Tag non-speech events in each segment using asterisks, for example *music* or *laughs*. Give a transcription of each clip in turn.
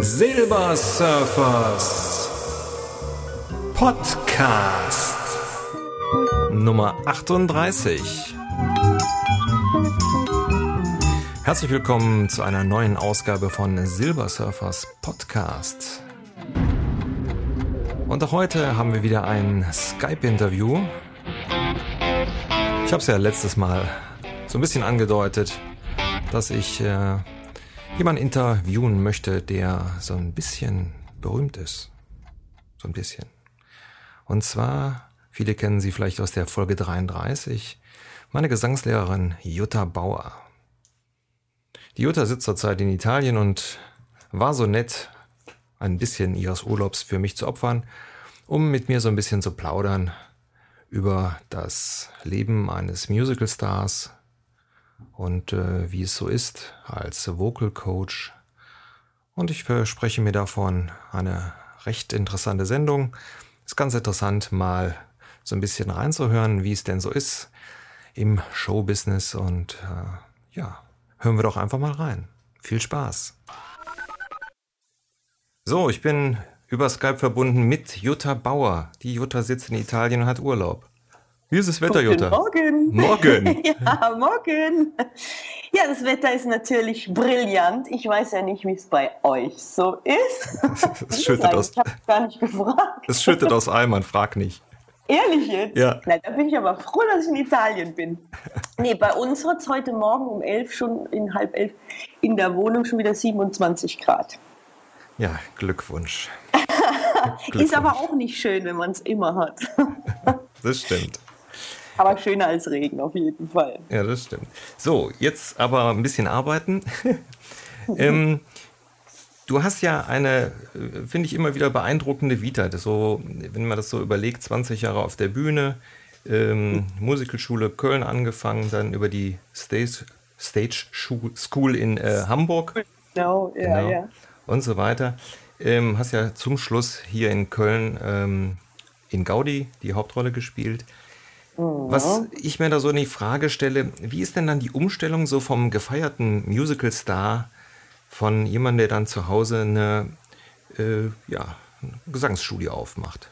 Silbersurfers Podcast Nummer 38. Herzlich willkommen zu einer neuen Ausgabe von Silbersurfers Podcast. Und auch heute haben wir wieder ein Skype-Interview. Ich habe es ja letztes Mal so ein bisschen angedeutet, dass ich äh, jemanden interviewen möchte, der so ein bisschen berühmt ist. So ein bisschen. Und zwar, viele kennen sie vielleicht aus der Folge 33, meine Gesangslehrerin Jutta Bauer. Die Jutta sitzt zurzeit in Italien und war so nett, ein bisschen ihres Urlaubs für mich zu opfern, um mit mir so ein bisschen zu plaudern über das Leben eines Musicalstars, und äh, wie es so ist als Vocal Coach. Und ich verspreche mir davon eine recht interessante Sendung. Ist ganz interessant, mal so ein bisschen reinzuhören, wie es denn so ist im Showbusiness. Und äh, ja, hören wir doch einfach mal rein. Viel Spaß. So, ich bin über Skype verbunden mit Jutta Bauer. Die Jutta sitzt in Italien und hat Urlaub. Wie ist das Wetter, Jutta? Morgen. Morgen. *laughs* ja, morgen. Ja, das Wetter ist natürlich brillant. Ich weiß ja nicht, wie es bei euch so ist. *laughs* Es schüttet aus. Ich habe gar nicht gefragt. Es schüttet aus Eimern, frag nicht. Ehrlich jetzt? Ja. Na, da bin ich aber froh, dass ich in Italien bin. *laughs* Nee, bei uns hat es heute Morgen um elf schon, in halb elf, in der Wohnung schon wieder 27 Grad. Ja, Glückwunsch. Glückwunsch. Ist aber auch nicht schön, wenn man es immer hat. das stimmt. Aber schöner als Regen, auf jeden Fall. Ja, das stimmt. So, jetzt aber ein bisschen arbeiten. *laughs* ähm, du hast ja eine, finde ich, immer wieder beeindruckende Vita. So, wenn man das so überlegt, 20 Jahre auf der Bühne, ähm, Musicalschule Köln angefangen, dann über die Stage, Stage School in äh, Hamburg. Genau, ja, genau. ja. Und so weiter. Ähm, hast ja zum Schluss hier in Köln ähm, in Gaudi die Hauptrolle gespielt. Was ich mir da so in die Frage stelle, wie ist denn dann die Umstellung so vom gefeierten Musical-Star von jemandem, der dann zu Hause eine, äh, ja, eine Gesangsstudio aufmacht?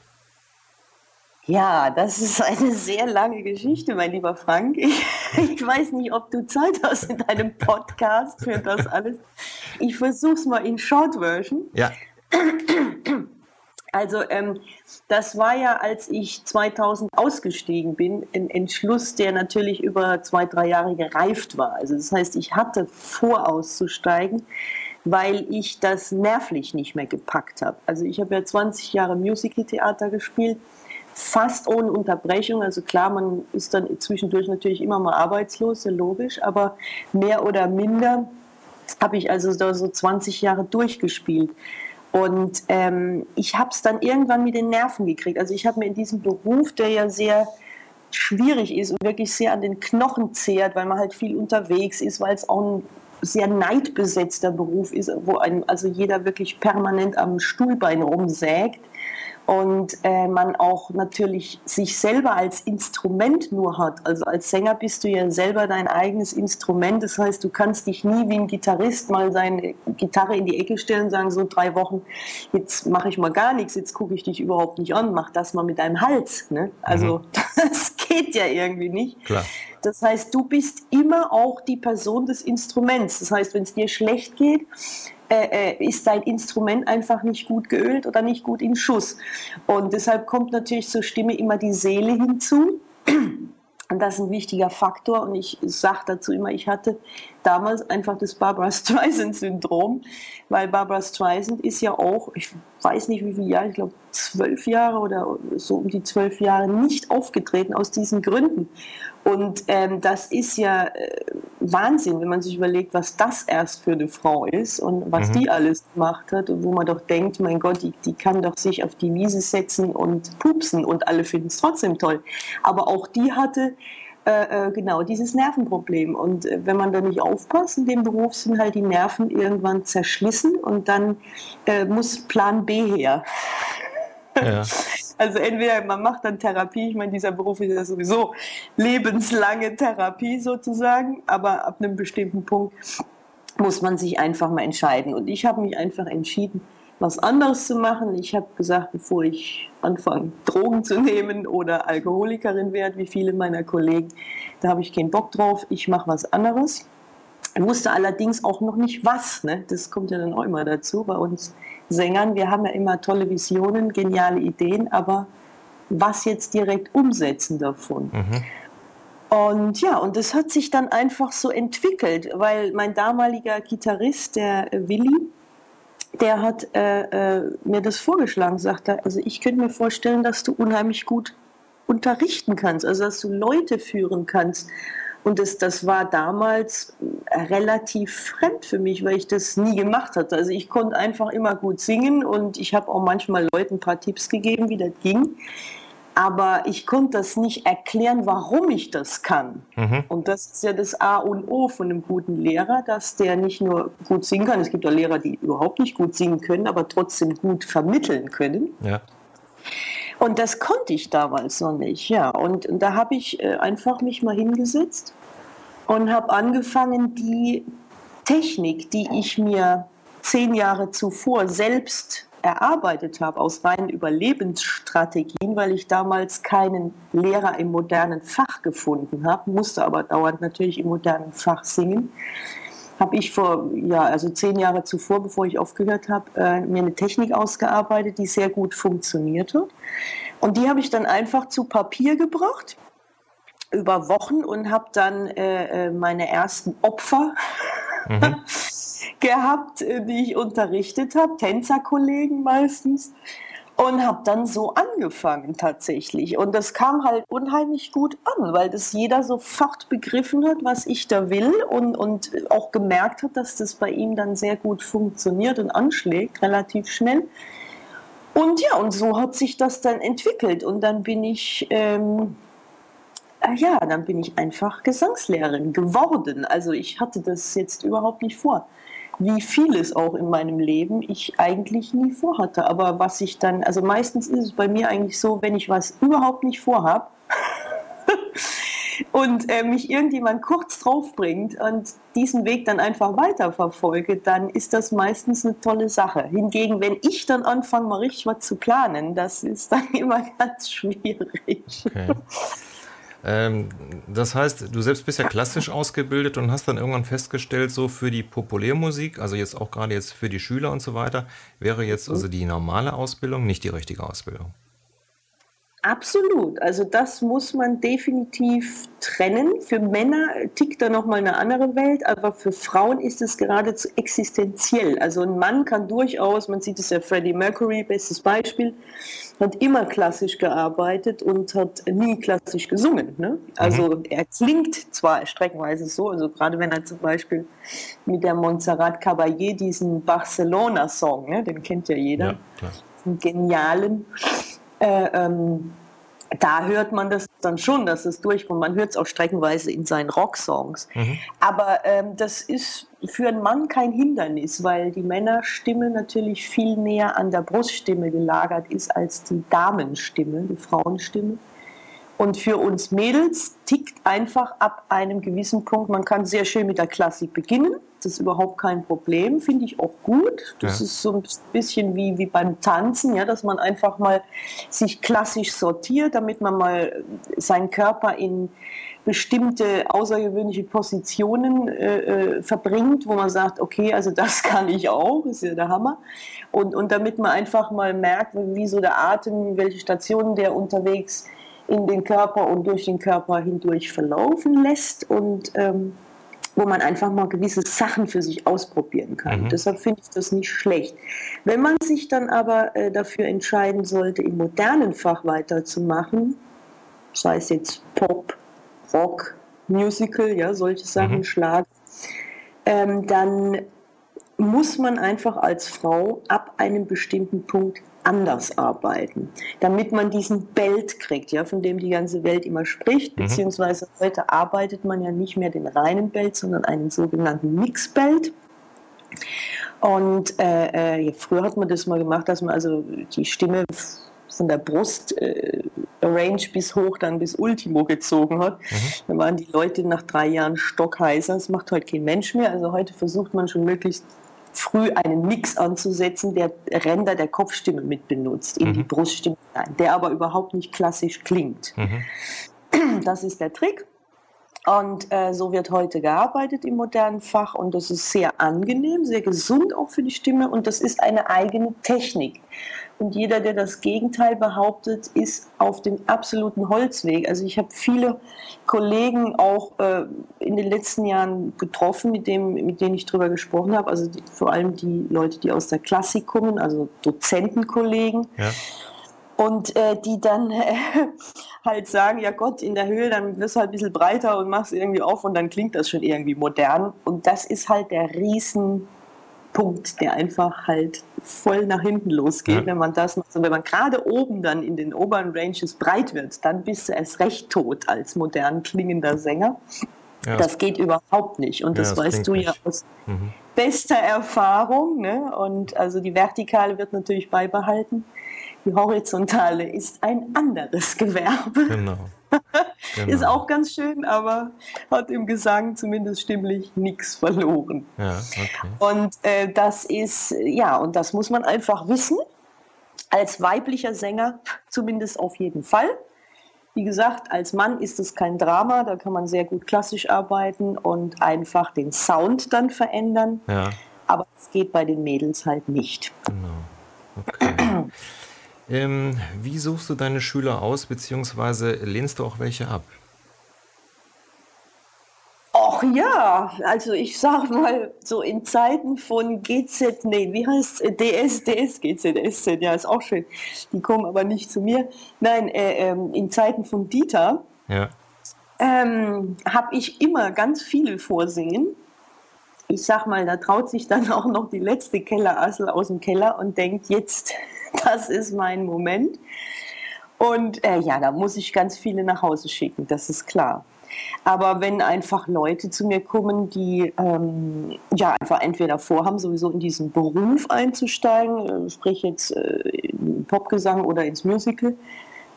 Ja, das ist eine sehr lange Geschichte, mein lieber Frank. Ich, ich weiß nicht, ob du Zeit hast in deinem Podcast für das alles. Ich versuche es mal in Short Version. Ja. Also ähm, das war ja, als ich 2000 ausgestiegen bin, ein Entschluss, der natürlich über zwei, drei Jahre gereift war. Also das heißt, ich hatte vor auszusteigen, weil ich das nervlich nicht mehr gepackt habe. Also ich habe ja 20 Jahre Musical-Theater gespielt, fast ohne Unterbrechung. Also klar, man ist dann zwischendurch natürlich immer mal arbeitslos, sehr logisch, aber mehr oder minder habe ich also da so 20 Jahre durchgespielt. Und ähm, ich habe es dann irgendwann mit den Nerven gekriegt. Also ich habe mir in diesem Beruf, der ja sehr schwierig ist und wirklich sehr an den Knochen zehrt, weil man halt viel unterwegs ist, weil es auch ein sehr neidbesetzter Beruf ist, wo einem also jeder wirklich permanent am Stuhlbein rumsägt und äh, man auch natürlich sich selber als Instrument nur hat. Also als Sänger bist du ja selber dein eigenes Instrument. Das heißt, du kannst dich nie wie ein Gitarrist mal seine Gitarre in die Ecke stellen und sagen, so drei Wochen, jetzt mache ich mal gar nichts, jetzt gucke ich dich überhaupt nicht an, mach das mal mit deinem Hals. Ne? Also mhm. *laughs* das geht ja irgendwie nicht. Klar. Das heißt, du bist immer auch die Person des Instruments. Das heißt, wenn es dir schlecht geht, äh, äh, ist dein Instrument einfach nicht gut geölt oder nicht gut in Schuss. Und deshalb kommt natürlich zur Stimme immer die Seele hinzu. Und das ist ein wichtiger Faktor. Und ich sage dazu immer, ich hatte damals einfach das Barbara Streisand-Syndrom, weil Barbara Streisand ist ja auch, ich weiß nicht wie viele Jahre, ich glaube zwölf Jahre oder so um die zwölf Jahre nicht aufgetreten aus diesen Gründen. Und ähm, das ist ja äh, Wahnsinn, wenn man sich überlegt, was das erst für eine Frau ist und was mhm. die alles gemacht hat und wo man doch denkt, mein Gott, die, die kann doch sich auf die Wiese setzen und pupsen und alle finden es trotzdem toll. Aber auch die hatte äh, äh, genau dieses Nervenproblem. Und äh, wenn man da nicht aufpasst, in dem Beruf sind halt die Nerven irgendwann zerschlissen und dann äh, muss Plan B her. *laughs* Also entweder man macht dann Therapie, ich meine, dieser Beruf ist ja sowieso lebenslange Therapie sozusagen, aber ab einem bestimmten Punkt muss man sich einfach mal entscheiden. Und ich habe mich einfach entschieden, was anderes zu machen. Ich habe gesagt, bevor ich anfange, Drogen zu nehmen oder Alkoholikerin werde, wie viele meiner Kollegen, da habe ich keinen Bock drauf. Ich mache was anderes. Wusste allerdings auch noch nicht was. Ne? Das kommt ja dann auch immer dazu bei uns Sängern. Wir haben ja immer tolle Visionen, geniale Ideen, aber was jetzt direkt umsetzen davon? Mhm. Und ja, und das hat sich dann einfach so entwickelt, weil mein damaliger Gitarrist, der Willi, der hat äh, äh, mir das vorgeschlagen, sagte, also ich könnte mir vorstellen, dass du unheimlich gut unterrichten kannst, also dass du Leute führen kannst. Und das, das war damals relativ fremd für mich, weil ich das nie gemacht hatte. Also ich konnte einfach immer gut singen und ich habe auch manchmal Leuten ein paar Tipps gegeben, wie das ging aber ich konnte das nicht erklären, warum ich das kann. Mhm. Und das ist ja das A und O von einem guten Lehrer, dass der nicht nur gut singen kann, es gibt auch Lehrer, die überhaupt nicht gut singen können, aber trotzdem gut vermitteln können. Ja. Und das konnte ich damals noch nicht, ja. Und, und da habe ich äh, einfach mich mal hingesetzt und habe angefangen, die Technik, die ich mir zehn Jahre zuvor selbst erarbeitet habe aus reinen Überlebensstrategien, weil ich damals keinen Lehrer im modernen Fach gefunden habe, musste aber dauernd natürlich im modernen Fach singen, habe ich vor, ja, also zehn Jahre zuvor, bevor ich aufgehört habe, äh, mir eine Technik ausgearbeitet, die sehr gut funktionierte. Und die habe ich dann einfach zu Papier gebracht über Wochen und habe dann äh, äh meine ersten Opfer mhm. *laughs* gehabt, äh, die ich unterrichtet habe, Tänzerkollegen meistens. Und habe dann so angefangen tatsächlich. Und das kam halt unheimlich gut an, weil das jeder sofort begriffen hat, was ich da will und, und auch gemerkt hat, dass das bei ihm dann sehr gut funktioniert und anschlägt, relativ schnell. Und ja, und so hat sich das dann entwickelt. Und dann bin ich, ähm, äh, ja, dann bin ich einfach Gesangslehrerin geworden. Also ich hatte das jetzt überhaupt nicht vor wie vieles auch in meinem Leben ich eigentlich nie vorhatte. Aber was ich dann, also meistens ist es bei mir eigentlich so, wenn ich was überhaupt nicht vorhab *laughs* und äh, mich irgendjemand kurz drauf bringt und diesen Weg dann einfach weiterverfolge, dann ist das meistens eine tolle Sache. Hingegen, wenn ich dann anfange, mal richtig was zu planen, das ist dann *laughs* immer ganz schwierig. Okay. Ähm, das heißt, du selbst bist ja klassisch ausgebildet und hast dann irgendwann festgestellt, so für die Populärmusik, also jetzt auch gerade jetzt für die Schüler und so weiter, wäre jetzt also die normale Ausbildung nicht die richtige Ausbildung. Absolut. Also das muss man definitiv trennen. Für Männer tickt da nochmal eine andere Welt, aber für Frauen ist es geradezu existenziell. Also ein Mann kann durchaus, man sieht es ja Freddie Mercury, bestes Beispiel, hat immer klassisch gearbeitet und hat nie klassisch gesungen. Ne? Also mhm. er klingt zwar streckenweise so, also gerade wenn er zum Beispiel mit der Montserrat Caballé diesen Barcelona-Song, ne, den kennt ja jeder, ja, einen genialen, äh, ähm, da hört man das dann schon, dass es durchkommt. Man hört es auch streckenweise in seinen Rocksongs. Mhm. Aber ähm, das ist für einen Mann kein Hindernis, weil die Männerstimme natürlich viel näher an der Bruststimme gelagert ist als die Damenstimme, die Frauenstimme. Und für uns Mädels tickt einfach ab einem gewissen Punkt, man kann sehr schön mit der Klassik beginnen das ist überhaupt kein Problem, finde ich auch gut. Das ja. ist so ein bisschen wie, wie beim Tanzen, ja, dass man einfach mal sich klassisch sortiert, damit man mal seinen Körper in bestimmte außergewöhnliche Positionen äh, äh verbringt, wo man sagt, okay, also das *laughs* kann ich auch, ist ja der Hammer. Und, und damit man einfach mal merkt, wie so der Atem, welche Stationen der unterwegs in den Körper und durch den Körper hindurch verlaufen lässt. Und ähm, wo man einfach mal gewisse Sachen für sich ausprobieren kann. Mhm. Deshalb finde ich das nicht schlecht. Wenn man sich dann aber äh, dafür entscheiden sollte, im modernen Fach weiterzumachen, sei es jetzt Pop, Rock, Musical, ja, solche Sachen, mhm. Schlag, ähm, dann muss man einfach als Frau ab einem bestimmten Punkt anders arbeiten, damit man diesen Belt kriegt, ja, von dem die ganze Welt immer spricht, mhm. beziehungsweise heute arbeitet man ja nicht mehr den reinen Belt, sondern einen sogenannten Mixbelt. Und äh, äh, früher hat man das mal gemacht, dass man also die Stimme von der Brust äh, Range bis hoch dann bis Ultimo gezogen hat. Mhm. Da waren die Leute nach drei Jahren stockheißer. Das macht heute kein Mensch mehr. Also heute versucht man schon möglichst früh einen Mix anzusetzen, der Ränder der Kopfstimme mit benutzt, in mhm. die Bruststimme rein, der aber überhaupt nicht klassisch klingt. Mhm. Das ist der Trick. Und äh, so wird heute gearbeitet im modernen Fach und das ist sehr angenehm, sehr gesund auch für die Stimme und das ist eine eigene Technik. Und jeder, der das Gegenteil behauptet, ist auf dem absoluten Holzweg. Also ich habe viele Kollegen auch äh, in den letzten Jahren getroffen, mit, dem, mit denen ich darüber gesprochen habe. Also die, vor allem die Leute, die aus der Klassik kommen, also Dozentenkollegen. Ja. Und äh, die dann äh, *laughs* halt sagen, ja Gott, in der Höhe, dann wirst du halt ein bisschen breiter und machst irgendwie auf und dann klingt das schon irgendwie modern. Und das ist halt der riesen Punkt, der einfach halt voll nach hinten losgeht, ja. wenn man das macht. Und wenn man gerade oben dann in den oberen Ranges breit wird, dann bist du erst recht tot als modern klingender Sänger. Ja. Das geht überhaupt nicht. Und das, ja, das weißt du ja aus mhm. bester Erfahrung. Ne? Und also die Vertikale wird natürlich beibehalten. Die horizontale ist ein anderes Gewerbe. Genau. Genau. Ist auch ganz schön, aber hat im Gesang zumindest stimmlich nichts verloren. Ja, okay. Und äh, das ist, ja, und das muss man einfach wissen. Als weiblicher Sänger zumindest auf jeden Fall. Wie gesagt, als Mann ist es kein Drama, da kann man sehr gut klassisch arbeiten und einfach den Sound dann verändern. Ja. Aber es geht bei den Mädels halt nicht. Genau. Okay. Ähm, wie suchst du deine Schüler aus, beziehungsweise lehnst du auch welche ab? Ach ja, also ich sag mal, so in Zeiten von GZ, nee, wie heißt es? DS, DS, GZ, SZ, ja, ist auch schön. Die kommen aber nicht zu mir. Nein, äh, äh, in Zeiten von Dieter ja. ähm, habe ich immer ganz viele vorsingen. Ich sag mal, da traut sich dann auch noch die letzte Kellerassel aus dem Keller und denkt, jetzt *laughs* das ist mein Moment. Und äh, ja, da muss ich ganz viele nach Hause schicken, das ist klar. Aber wenn einfach Leute zu mir kommen, die ähm, ja einfach entweder vorhaben, sowieso in diesen Beruf einzusteigen, äh, sprich jetzt äh, Popgesang oder ins Musical,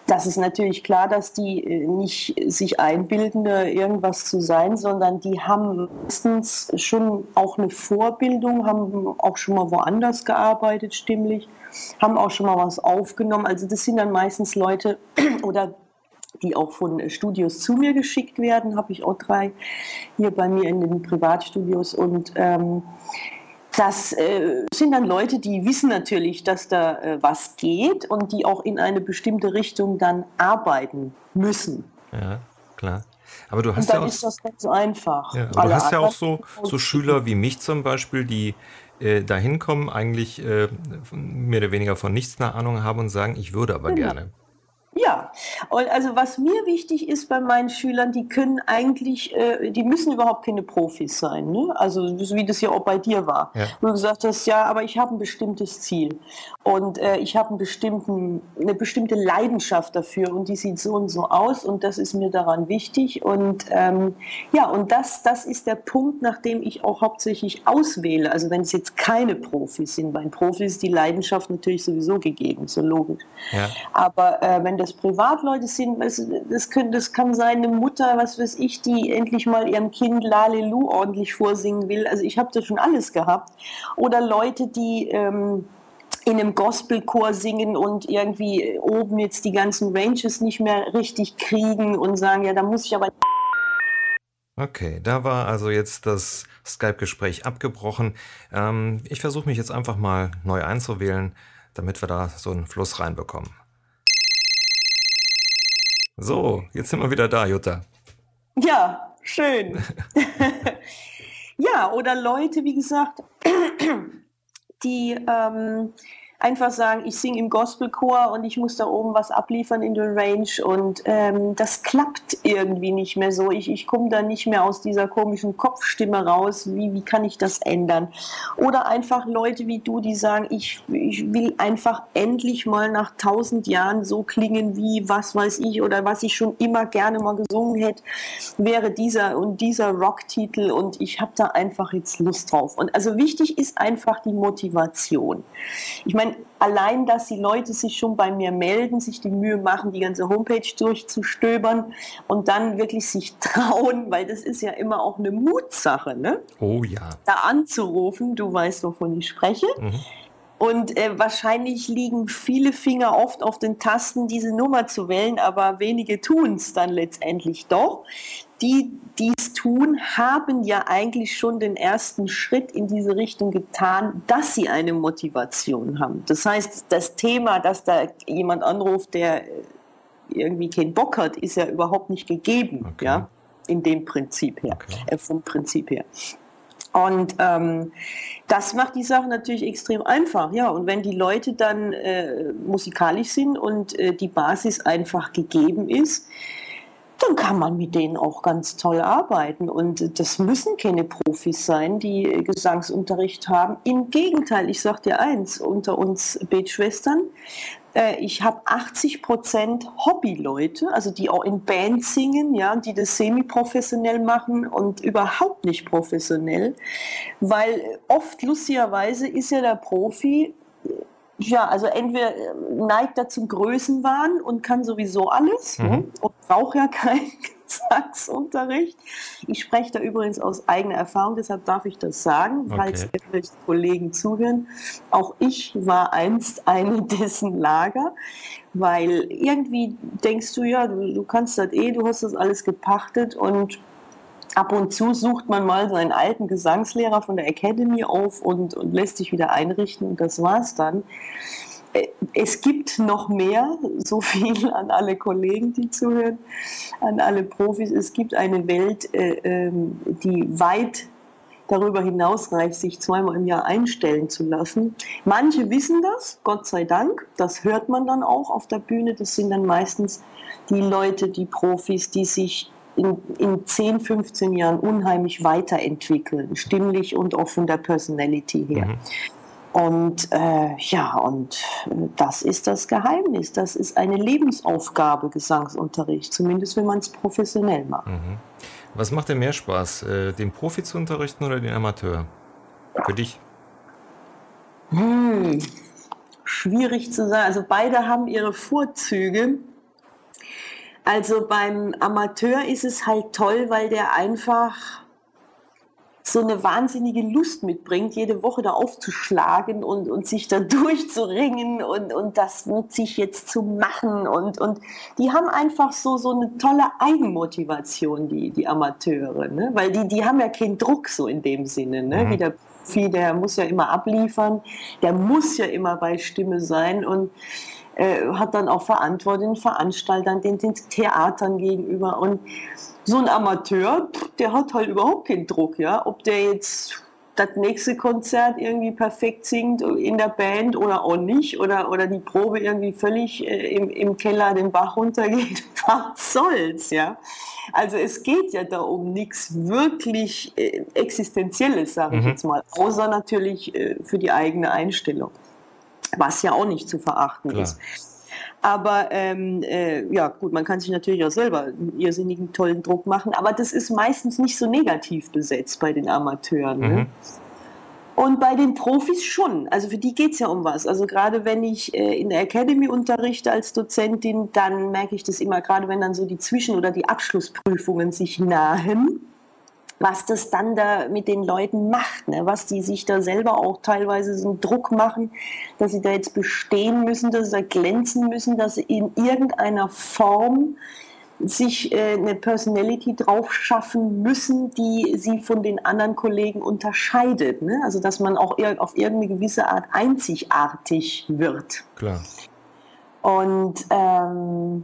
das ist natürlich klar, dass die äh, nicht sich einbilden, irgendwas zu sein, sondern die haben meistens schon auch eine Vorbildung, haben auch schon mal woanders gearbeitet, stimmlich, haben auch schon mal was aufgenommen. Also das sind dann meistens Leute *clears throat* oder die auch von Studios zu mir geschickt werden, habe ich auch drei hier bei mir in den Privatstudios und ähm, das äh, sind dann Leute, die wissen natürlich, dass da äh, was geht und die auch in eine bestimmte Richtung dann arbeiten müssen. Ja, klar. Aber du hast und dann ja auch, ist das ganz einfach. Ja, du hast ja auch so, so Schüler wie mich zum Beispiel, die äh, dahin kommen, eigentlich äh, mehr oder weniger von nichts eine Ahnung haben und sagen, ich würde aber genau. gerne. Ja, und also was mir wichtig ist bei meinen Schülern, die können eigentlich, äh, die müssen überhaupt keine Profis sein. Ne? Also wie das ja auch bei dir war. Ja. Wo du gesagt hast, ja, aber ich habe ein bestimmtes Ziel und äh, ich habe einen eine bestimmte Leidenschaft dafür und die sieht so und so aus und das ist mir daran wichtig. Und ähm, ja, und das, das ist der Punkt, nach dem ich auch hauptsächlich auswähle. Also wenn es jetzt keine Profis sind, bei Profis ist die Leidenschaft natürlich sowieso gegeben, so logisch. Ja. Aber äh, wenn das Privatleute sind, das, das, können, das kann sein, eine Mutter, was weiß ich, die endlich mal ihrem Kind Lalelu ordentlich vorsingen will. Also ich habe das schon alles gehabt. Oder Leute, die ähm, in einem Gospelchor singen und irgendwie oben jetzt die ganzen Ranges nicht mehr richtig kriegen und sagen, ja, da muss ich aber. Okay, da war also jetzt das Skype-Gespräch abgebrochen. Ähm, ich versuche mich jetzt einfach mal neu einzuwählen, damit wir da so einen Fluss reinbekommen. So, jetzt sind wir wieder da, Jutta. Ja, schön. *laughs* ja, oder Leute, wie gesagt, *clears throat* die ähm, einfach sagen, ich singe im Gospelchor und ich muss da oben was abliefern in der Range und ähm, das klappt irgendwie nicht mehr so. Ich, ich komme da nicht mehr aus dieser komischen Kopfstimme raus. Wie, wie kann ich das ändern? Oder einfach Leute wie du, die sagen, ich, ich will einfach endlich mal nach tausend Jahren so klingen wie was weiß ich oder was ich schon immer gerne mal gesungen hätte, wäre dieser und dieser Rocktitel und ich habe da einfach jetzt Lust drauf. Und also wichtig ist einfach die Motivation. Ich meine, meine, allein, dass die Leute sich schon bei mir melden, sich die Mühe machen, die ganze Homepage durchzustöbern und dann wirklich sich *laughs* trauen, weil das ist ja immer auch eine Mutsache, ne? Oh ja. Da anzurufen, du weißt, wovon ich spreche. Mhm. Und äh, wahrscheinlich liegen viele Finger oft auf den Tasten, diese Nummer zu wählen, aber wenige tun es dann letztendlich doch. Die dies tun, haben ja eigentlich schon den ersten Schritt in diese Richtung getan, dass sie eine Motivation haben. Das heißt, das Thema, dass da jemand anruft, der äh, irgendwie keinen Bock hat, ist ja überhaupt nicht gegeben, okay. ja, in dem Prinzip her, okay. äh, vom Prinzip her. Und ähm, das macht die Sache natürlich extrem einfach. Ja, und wenn die Leute dann äh, musikalisch sind und äh, die Basis einfach gegeben ist, dann kann man mit denen auch ganz toll arbeiten. Und das müssen keine Profis sein, die Gesangsunterricht haben. Im Gegenteil, ich sage dir eins, unter uns Betschwestern, äh, ich habe 80 Prozent Hobbyleute, also die auch in Bands singen, ja, die das semi-professionell machen und überhaupt nicht professionell, weil oft lustigerweise ist ja der Profi ja, also entweder neigt er zum Größenwahn und kann sowieso alles mhm. Und braucht ja keinen *laughs* Gesangsunterricht. Ich spreche da übrigens aus eigener Erfahrung, deshalb darf ich das sagen, falls okay. irgendwelche Kollegen zuhören. Auch ich war einst eine *laughs* dessen Lager, weil irgendwie denkst du ja, du, du kannst das eh, du hast das alles gepachtet und ab und zu sucht man mal seinen alten Gesangslehrer von der Academy auf und, und lässt sich wieder einrichten und das war's dann. Äh, es gibt noch mehr, *laughs* so viel an alle Kollegen, die zuhören, an alle Profis. Es gibt eine Welt, äh, ähm, die weit darüber hinausreicht, sich zweimal im Jahr einstellen zu lassen. Manche wissen das, Gott sei Dank. Das hört man dann auch auf der Bühne. Das sind dann meistens die Leute, die Profis, die sich in, in 10, 15 Jahren unheimlich weiterentwickeln, stimmlich und auch von der Personality her. Mhm. Und äh, ja, und äh, das ist das Geheimnis. Das ist eine Lebensaufgabe, Gesangsunterricht, zumindest wenn man es professionell macht. Mhm. Was macht dir mehr Spaß, äh, den Profi zu unterrichten oder den Amateur? Für dich? Hm, schwierig zu sagen. Also beide haben ihre Vorzüge. Also beim Amateur ist es halt toll, weil der einfach so eine wahnsinnige Lust mitbringt, jede Woche da aufzuschlagen und, und sich da *laughs* durchzuringen und, und das mit sich jetzt zu machen. Und, und die haben einfach so, so eine tolle Eigenmotivation, die, die Amateure. Ne? Weil die, die haben ja keinen Druck so in dem Sinne. Ne? Mhm. Wie der Profi, der muss ja immer abliefern, der muss ja immer bei Stimme sein und äh, hat dann auch Verantwortung den Veranstaltern, den, den Theatern gegenüber. Und so ein Amateur, der hat halt überhaupt keinen Druck, ja. Ob der jetzt das nächste Konzert irgendwie perfekt singt in der Band oder auch nicht oder, oder die Probe irgendwie völlig äh, im, im Keller den Bach runtergeht, *laughs* was soll's, ja. Also es geht ja da um nichts wirklich äh, Existenzielles, sage ich mhm. jetzt mal, außer natürlich äh, für die eigene Einstellung was ja auch nicht zu verachten Klar. ist. Aber ähm, äh, ja, gut, man kann sich natürlich auch selber einen irrsinnigen tollen Druck machen, aber das ist meistens nicht so negativ besetzt bei den Amateuren. Ne? Mhm. Und bei den Profis schon. Also für die geht es ja um was. Also gerade wenn ich äh, in der Academy unterrichte als Dozentin, dann merke ich das immer, gerade wenn dann so die Zwischen- oder die Abschlussprüfungen sich nahen was das dann da mit den Leuten macht, ne? was die sich da selber auch teilweise so einen Druck machen, dass sie da jetzt bestehen müssen, dass sie da glänzen müssen, dass sie in irgendeiner Form sich äh, eine Personality drauf schaffen müssen, die sie von den anderen Kollegen unterscheidet. Ne? Also dass man auch auf irgendeine gewisse Art einzigartig wird. Klar. Und ähm,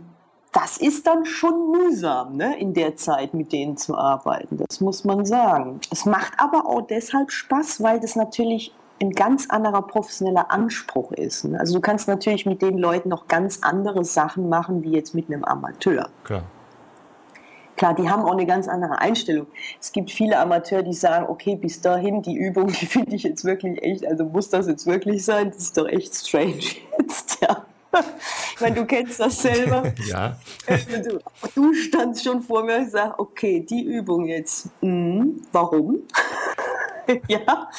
das ist dann schon mühsam, ne, in der Zeit mit denen zu arbeiten. Das muss man sagen. Es macht aber auch deshalb Spaß, weil das natürlich ein ganz anderer professioneller Anspruch ist. Ne? Also du kannst natürlich mit den Leuten noch ganz andere Sachen machen, wie jetzt mit einem Amateur. Klar. Klar, die haben auch eine ganz andere Einstellung. Es gibt viele Amateure, die sagen, okay, bis dahin, die Übung, *laughs* die finde ich jetzt wirklich echt, also muss das jetzt wirklich sein? Das ist doch echt strange *laughs* jetzt, ja. Ich meine, du kennst das selber. *laughs* ja. Du, du, standst schon vor mir und sagst, okay, die Übung jetzt, hm, warum? *laughs* ja,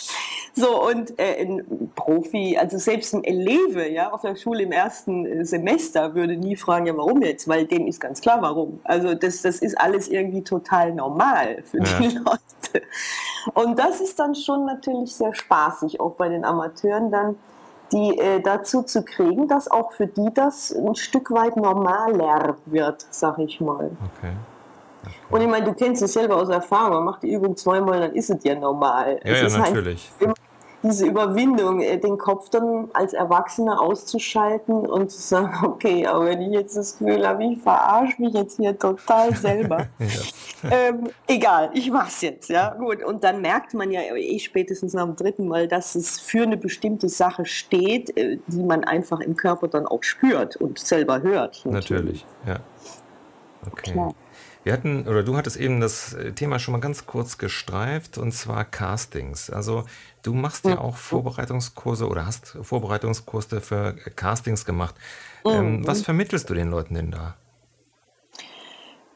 So, und äh, ein Profi, also selbst ein Eleve, ja, auf der Schule im ersten äh, Semester würde nie fragen, ja, warum jetzt? Weil dem ist ganz klar, warum. Also das, das ist alles irgendwie total normal für ja. die *laughs* Leute. Und das ist dann schon natürlich sehr spaßig, auch bei den Amateuren dann, die äh, dazu zu kriegen, dass auch für die das ein Stück weit normaler wird, sag ich mal. Okay. Und ich meine, du kennst es selber aus Erfahrung, man macht die Übung zweimal, dann ist es ja normal. Ja, es ja natürlich. Halt diese Überwindung, äh, den Kopf dann als Erwachsener auszuschalten und zu sagen, *laughs* okay, aber wenn ich jetzt das Gefühl habe, ich verarsche mich jetzt hier total selber. *laughs* ja. ähm, egal, ich mach's jetzt, ja, gut. Und dann merkt man ja eh spätestens nach dem dritten Mal, dass es für eine bestimmte Sache steht, äh, die man einfach im Körper dann auch spürt und selber hört. Natürlich, natürlich ja. Okay. Klar. Wir hatten, oder du hattest eben das äh, Thema schon mal ganz kurz gestreift, und zwar Castings. Also du machst ja auch Vorbereitungskurse oder hast Vorbereitungskurse für Castings gemacht. Ähm, mhm. was vermittelst du den Leuten denn da?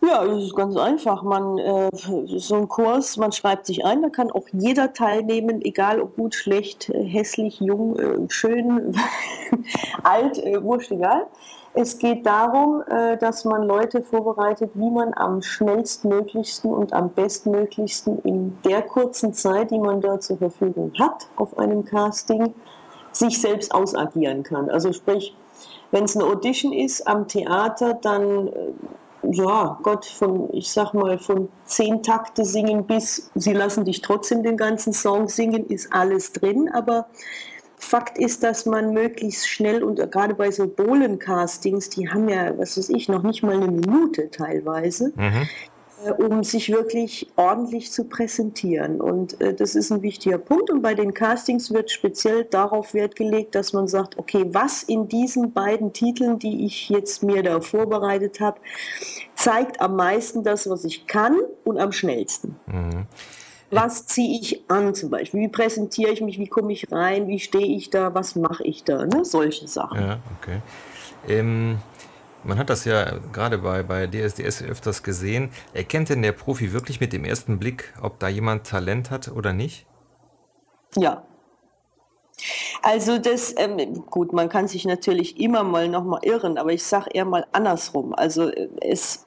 Ja, das ist ganz einfach. Man äh, so ein Kurs, man schreibt sich ein, da kann auch jeder teilnehmen, egal ob gut, schlecht, äh, hässlich, jung, äh, schön, *laughs* alt, äh, wurscht egal. Es geht darum, äh, dass man Leute vorbereitet, wie man am schnellstmöglichsten und am bestmöglichsten in der kurzen Zeit, die man da zur Verfügung hat auf einem Casting, sich selbst ausagieren kann. Also sprich, wenn es eine Audition ist am Theater, dann äh, ja, Gott, von, ich sag mal, von zehn Takte singen bis sie lassen dich trotzdem den ganzen Song singen, ist alles drin, aber Fakt ist, dass man möglichst schnell und gerade bei so Bohlen-Castings, die haben ja, was weiß ich, noch nicht mal eine Minute teilweise, mhm. äh, um sich wirklich ordentlich zu präsentieren. Und äh, das ist ein wichtiger Punkt. Und bei den Castings wird speziell darauf Wert gelegt, dass man sagt, okay, was in diesen beiden Titeln, die ich jetzt mir da vorbereitet habe, zeigt am meisten das, was ich kann und am schnellsten. Mhm was ziehe ich an zum Beispiel? Wie präsentiere ich mich? Wie komme ich rein? Wie stehe ich da? Was mache ich da? Ne? Solche Sachen. Ja, okay. Ähm, man hat das ja gerade bei, bei DSDS öfters gesehen. Erkennt denn der Profi wirklich mit dem ersten Blick, ob da jemand Talent hat oder nicht? Ja. Also das, ähm, gut, man kann sich natürlich immer mal nochmal irren, aber ich sage eher mal andersrum. Also äh, es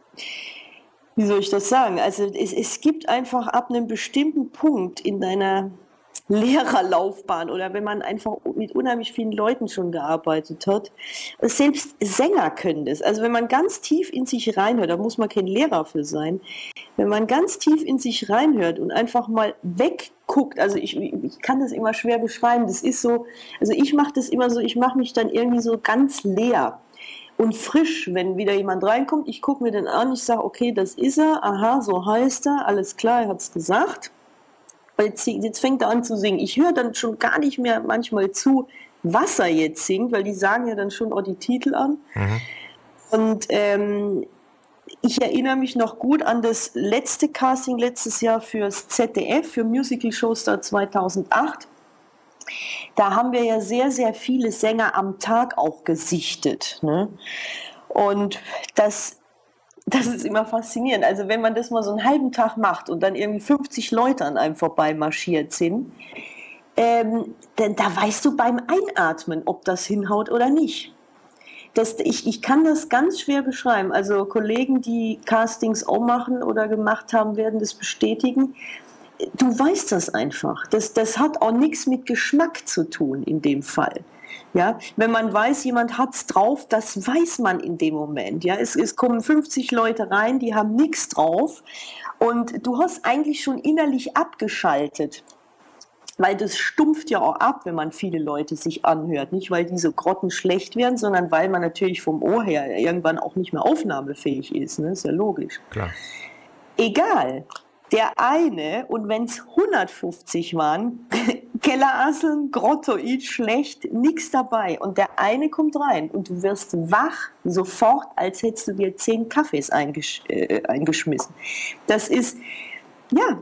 wie soll ich das sagen? Also es, es gibt einfach ab einem bestimmten Punkt in deiner Lehrerlaufbahn oder wenn man einfach mit unheimlich vielen Leuten schon gearbeitet hat. Selbst Sänger können das. Also wenn man ganz tief in sich reinhört, da muss man kein Lehrer für sein, wenn man ganz tief in sich reinhört und einfach mal wegguckt, also ich, ich kann das immer schwer beschreiben, das ist so, also ich mache das immer so, ich mache mich dann irgendwie so ganz leer und frisch, wenn wieder jemand reinkommt. Ich gucke mir den an, ich sage, okay, das ist er, aha, so heißt er, alles klar, er hat es gesagt. Jetzt, jetzt fängt er an zu singen. Ich höre dann schon gar nicht mehr manchmal zu, was er jetzt singt, weil die sagen ja dann schon auch die Titel an. Mhm. Und ähm, ich erinnere mich noch gut an das letzte Casting letztes Jahr fürs ZDF, für Musical Showstar 2008 da haben wir ja sehr, sehr viele Sänger am Tag auch gesichtet. Ne? Und das, das ist immer faszinierend. Also wenn man das mal so einen halben Tag macht und dann irgendwie 50 Leute an einem vorbei marschiert sind, ähm, denn da weißt du beim Einatmen, ob das hinhaut oder nicht. Das, ich, ich kann das ganz schwer beschreiben. Also Kollegen, die Castings auch machen oder gemacht haben, werden das bestätigen du weißt das einfach. Das, das hat auch nichts mit Geschmack zu tun in dem Fall. Ja, wenn man weiß, jemand hat's drauf, das weiß man in dem Moment. Ja, es, es kommen 50 Leute rein, die haben nichts drauf und du hast eigentlich schon innerlich abgeschaltet. Weil das stumpft ja auch ab, wenn man viele Leute sich anhört. Nicht, weil diese Grotten schlecht werden, sondern weil man natürlich vom Ohr her irgendwann auch nicht mehr aufnahmefähig ist. Ne? Ist ja logisch. Klar. Egal. Der eine, und wenn es 150 waren, *laughs* Kellerasseln, Grottoid, schlecht, nichts dabei. Und der eine kommt rein und du wirst wach sofort, als hättest du dir zehn Kaffees eingesch äh, eingeschmissen. Das ist, ja,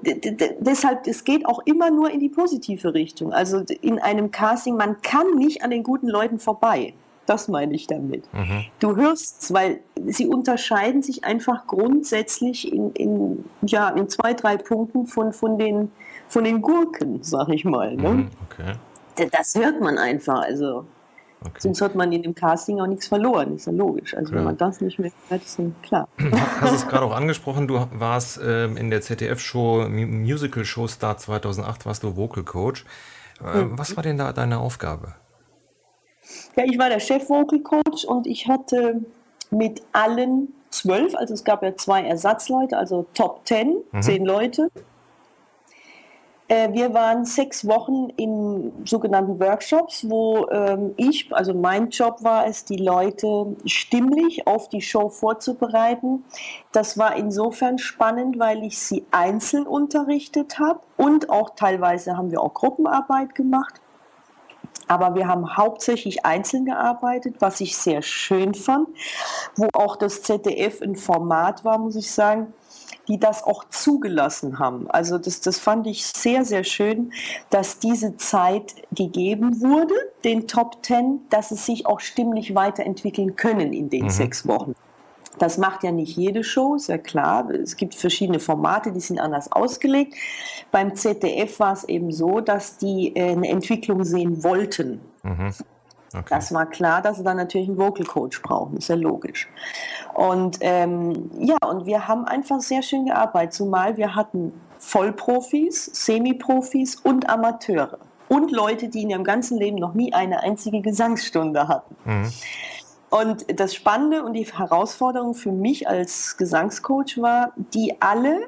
deshalb, es geht auch immer nur in die positive Richtung. Also in einem Casting, man kann nicht an den guten Leuten vorbei. Das meine ich damit. Mhm. Du hörst, weil sie unterscheiden sich einfach grundsätzlich in, in, ja, in zwei, drei Punkten von, von, den, von den Gurken, sag ich mal. Ne? Mhm, okay. Das hört man einfach. Also Okay. Sonst hat man in dem Casting auch nichts verloren, ist ja logisch. Also klar. wenn man das nicht mehr hört, ist dann klar. Du hast es gerade auch angesprochen, du warst ähm, in der ZDF-Show, Musical Show Start 2008, warst du Vocal Coach. Äh, mhm. Was war denn da deine Aufgabe? Ja, ich war der Chef Vocal Coach und ich hatte mit allen zwölf, also es gab ja zwei Ersatzleute, also Top Ten, mhm. zehn Leute. Äh, wir waren sechs Wochen in sogenannten Workshops, wo ähm, ich, also mein Job war es, die Leute stimmlich auf die Show vorzubereiten. Das war insofern spannend, weil ich sie einzeln unterrichtet habe und auch teilweise haben wir auch Gruppenarbeit gemacht. Aber wir haben hauptsächlich einzeln gearbeitet, was ich sehr schön fand, wo auch das ZDF ein Format war, muss ich sagen, die das auch zugelassen haben. Also das, das fand ich sehr, sehr schön, dass diese Zeit gegeben wurde, den Top Ten, dass es sich auch stimmlich weiterentwickeln können in den mhm. sechs Wochen. Das macht ja nicht jede Show, ist ja klar. Es gibt verschiedene Formate, die sind anders ausgelegt. Beim ZDF war es eben so, dass die äh, eine Entwicklung sehen wollten. Mhm. Okay. Das war klar, dass sie dann natürlich einen Vocal Coach brauchen, ist ja logisch. Und ähm, ja, und wir haben einfach sehr schön gearbeitet, zumal wir hatten Vollprofis, Semiprofis und Amateure und Leute, die in ihrem ganzen Leben noch nie eine einzige Gesangsstunde hatten. Mhm. Und das Spannende und die Herausforderung für mich als Gesangscoach war, die alle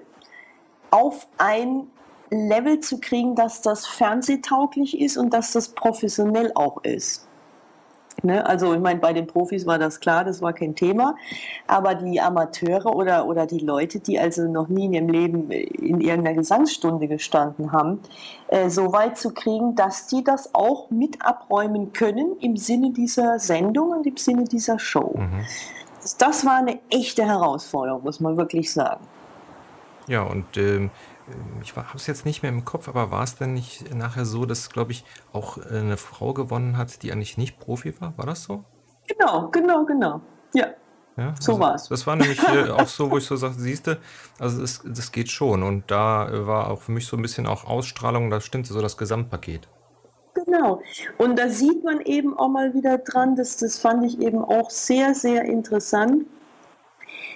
auf ein Level zu kriegen, dass das fernsehtauglich ist und dass das professionell auch ist. Ne? Also ich meine, bei den Profis war das klar, das war kein Thema. Aber die Amateure oder, oder die Leute, die also noch nie in ihrem Leben in irgendeiner Gesangsstunde gestanden haben, äh, so weit zu kriegen, dass die das auch mit abräumen können im Sinne dieser Sendung und im Sinne dieser Show. Mhm. Das war eine echte Herausforderung, muss man wirklich sagen. Ja, und ähm, ich habe es jetzt nicht mehr im Kopf, aber war es denn nicht nachher so, dass, glaube ich, auch äh, eine Frau gewonnen hat, die eigentlich nicht Profi war? War das so? Genau, genau, genau. Ja. Ja, so also, war es. Das war nämlich äh, *laughs* auch so, wo ich so sagte, siehste, also es, das geht schon. Und da äh, war auch für mich so ein bisschen auch Ausstrahlung, das stimmte so das Gesamtpaket. Genau. Und da sieht man eben auch mal wieder dran, dass das fand ich eben auch sehr, sehr interessant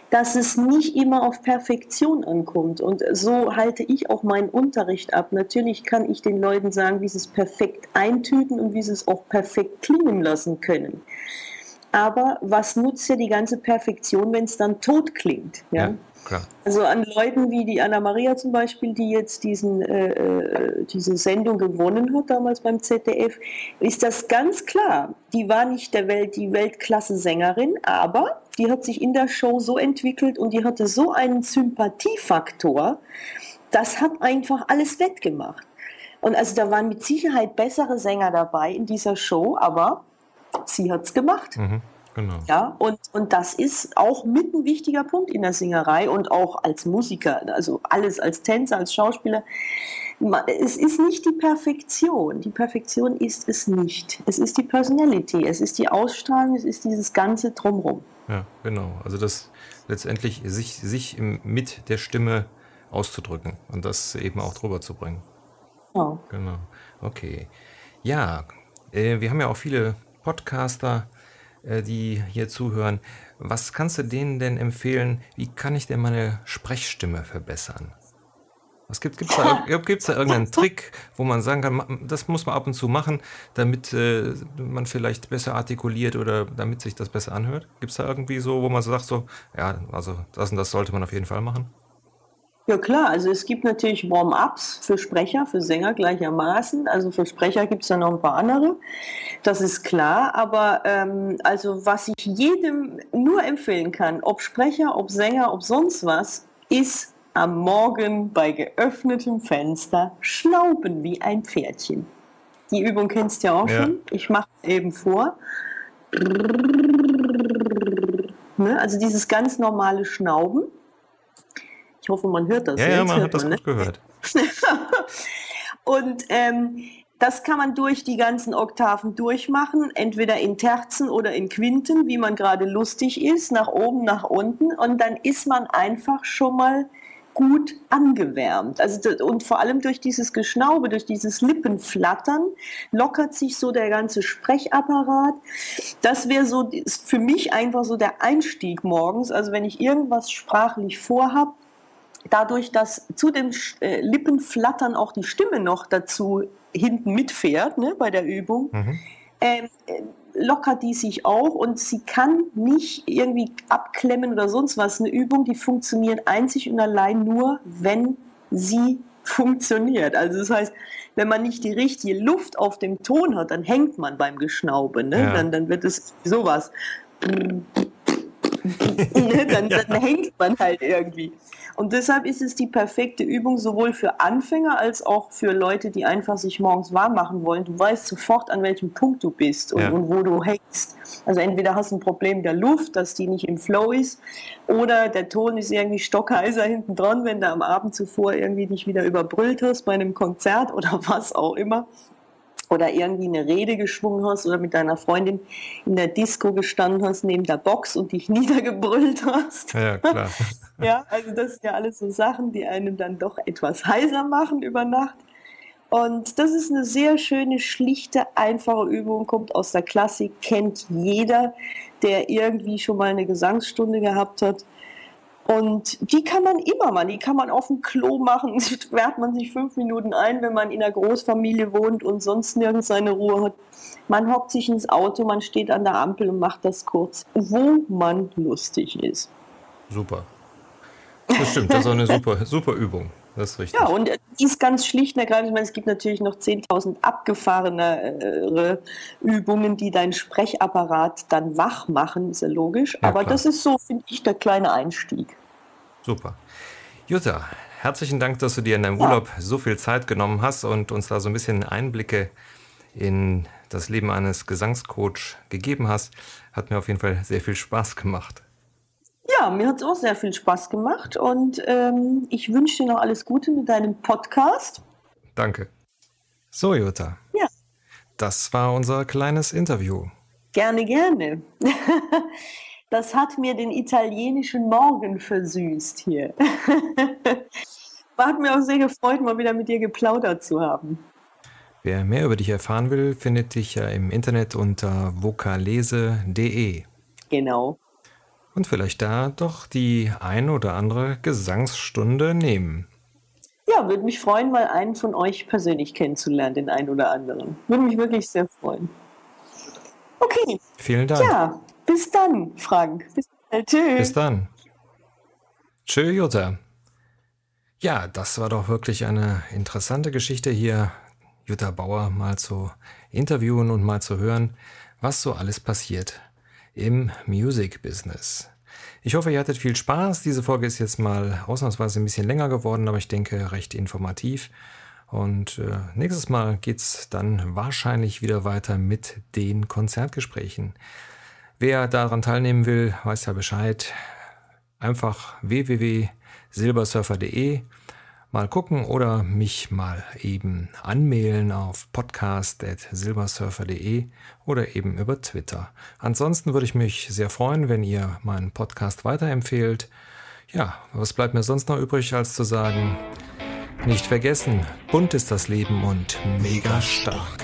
dass es nicht immer auf Perfektion ankommt. Und so halte ich auch meinen Unterricht ab. Natürlich kann ich den Leuten sagen, wie sie es perfekt eintüten und wie sie es auch perfekt klingen lassen können. Aber was nutzt ja die ganze Perfektion, wenn es dann tot klingt? Ja? ja. Also an Leuten wie die Anna Maria zum Beispiel, die jetzt diesen, äh, äh diese Sendung gewonnen hat, damals beim ZDF, ist das ganz klar. Die war nicht der Welt, die Weltklasse-Sängerin, aber die hat sich in der Show so entwickelt und die hatte so einen Sympathiefaktor, das hat einfach alles wettgemacht. Und also da waren mit Sicherheit bessere Sänger dabei in dieser Show, aber sie hat es gemacht. Mhm. Genau. Ja, und, und das ist auch mit ein wichtiger Punkt in der Singerei und auch als Musiker, also alles als Tänzer, als Schauspieler. Es ist nicht die Perfektion. Die Perfektion ist es nicht. Es ist die Personality, es ist die Ausstrahlung, es ist dieses ganze Drumrum. Ja, genau. Also das letztendlich sich, sich mit der Stimme auszudrücken und das eben auch drüber zu bringen. Oh. Genau. Okay. Ja, äh, wir haben ja auch viele Podcaster, äh, die hier zuhören. Was kannst du denen denn empfehlen? Wie kann ich denn meine Sprechstimme verbessern? Was gibt es da, *laughs* gibt's da irgendeinen Trick, wo man sagen kann, das muss man ab und zu machen, damit äh, man vielleicht besser artikuliert oder damit sich das besser anhört? Gibt es da irgendwie so, wo man so sagt, so, ja, also das und das sollte man auf jeden Fall machen? Ja klar, also es gibt natürlich Warm-ups für Sprecher, für Sänger gleichermaßen. Also für Sprecher gibt es ja noch ein paar andere. Das ist klar. Aber ähm, also was ich jedem nur empfehlen kann, ob Sprecher, ob Sänger, ob sonst was, ist am Morgen bei geöffnetem Fenster schnauben wie ein Pferdchen. Die Übung kennst du ja auch ja. schon. Ich mache es eben vor. Ne? Also dieses ganz normale Schnauben. Ich hoffe, man hört das. Ja, ja, man hat das man, gut ne? gehört. *laughs* Und ähm, Das kann man durch die ganzen Oktaven durchmachen, entweder in Terzen oder in Quinten, wie man gerade lustig ist, nach oben, nach unten. Und dann ist man einfach schon mal gut angewärmt. Also, und vor allem durch dieses Geschnaube, durch dieses Lippenflattern lockert sich so der ganze Sprechapparat. Das wäre so für mich einfach so der Einstieg morgens. Also wenn ich irgendwas sprachlich vorhab, dadurch, dass zu dem äh, Lippenflattern auch die Stimme noch dazu hinten mitfährt ne, bei der Übung, mhm. ähm, lockert die sich auch und sie kann nicht irgendwie abklemmen oder sonst was. Eine Übung, die funktioniert einzig und allein nur, wenn sie *laughs* funktioniert. Also das heißt, wenn man nicht die richtige Luft auf dem Ton hat, dann hängt man beim Geschnauben. Ne? Ja. Dann, dann wird es sowas. *laughs* Ne, dann, *laughs* dann hängt man halt irgendwie. Und deshalb ist es die perfekte Übung sowohl für Anfänger als auch für Leute, die einfach sich morgens warm machen wollen. Du weißt sofort, an welchem Punkt du bist und, ja. und wo du hängst. Also entweder hast du ein Problem der Luft, dass die nicht im Flow ist, oder der Ton ist irgendwie stockheiser hinten dran, wenn du am Abend zuvor irgendwie dich wieder überbrüllt hast bei einem Konzert oder *laughs* was auch immer oder irgendwie eine Rede geschwungen hast oder mit deiner Freundin in der Disco gestanden hast neben der Box und dich *laughs* niedergebrüllt hast. Ja, klar. Ja, also das sind ja alles so Sachen, die einem dann doch etwas heiser machen über Nacht. Und das ist eine sehr schöne, schlichte, einfache Übung, kommt aus der Klassik, kennt jeder, der irgendwie schon mal eine Gesangsstunde gehabt hat. Und die kann man immer machen, die kann man auf dem Klo machen, *laughs* sperrt man sich fünf Minuten ein, wenn man in einer Großfamilie wohnt und sonst nirgends seine Ruhe hat. Man hockt sich ins Auto, man steht an der Ampel und macht das kurz, wo man lustig ist. Super. Das stimmt, das ist auch eine super, super Übung. Das ist richtig. Ja, und die ist ganz schlicht und ergreifend. Ich meine, es gibt natürlich noch 10.000 abgefahrenere Übungen, die deinen Sprechapparat dann wach machen, ist ja logisch. Ja, Aber klar. das ist so, finde ich, der kleine Einstieg. Super. Jutta, herzlichen Dank, dass du dir in deinem ja. Urlaub so viel Zeit genommen hast und uns da so ein bisschen Einblicke in das Leben eines Gesangscoach gegeben hast. Hat mir auf jeden Fall sehr viel Spaß gemacht. Ja, mir hat es auch sehr viel Spaß gemacht und ähm, ich wünsche dir noch alles Gute mit deinem Podcast. Danke. So, Jutta. Ja. Das war unser kleines Interview. Gerne, gerne. *laughs* Das hat mir den italienischen Morgen versüßt hier. *laughs* Hat mir auch sehr gefreut, mal wieder mit dir geplaudert zu haben. Wer mehr über dich erfahren will, findet dich ja im Internet unter vokalese.de. Genau und vielleicht da doch die ein oder andere Gesangsstunde nehmen. Ja, würde mich freuen, mal einen von euch persönlich kennenzulernen, den einen oder anderen. Würde mich wirklich sehr freuen. Okay. Vielen Dank. Ja, bis dann, Frank. Bis, äh, tschüss. Bis dann. Tschö, Jutta. Ja, das war doch wirklich eine interessante Geschichte hier, Jutta Bauer mal zu interviewen und mal zu hören, was so alles passiert im Music Business. Ich hoffe, ihr hattet viel Spaß. Diese Folge ist jetzt mal ausnahmsweise ein bisschen länger geworden, aber ich denke recht informativ. Und äh, nächstes Mal geht es dann wahrscheinlich wieder weiter mit den Konzertgesprächen. Wer daran teilnehmen will, weiß ja Bescheid. Einfach www.silbersurfer.de mal gucken oder mich mal eben anmailen auf podcast.silbersurfer.de oder eben über Twitter. Ansonsten würde ich mich sehr freuen, wenn ihr meinen Podcast weiterempfehlt. Ja, was bleibt mir sonst noch übrig, als zu sagen, nicht vergessen, bunt ist das Leben und mega stark.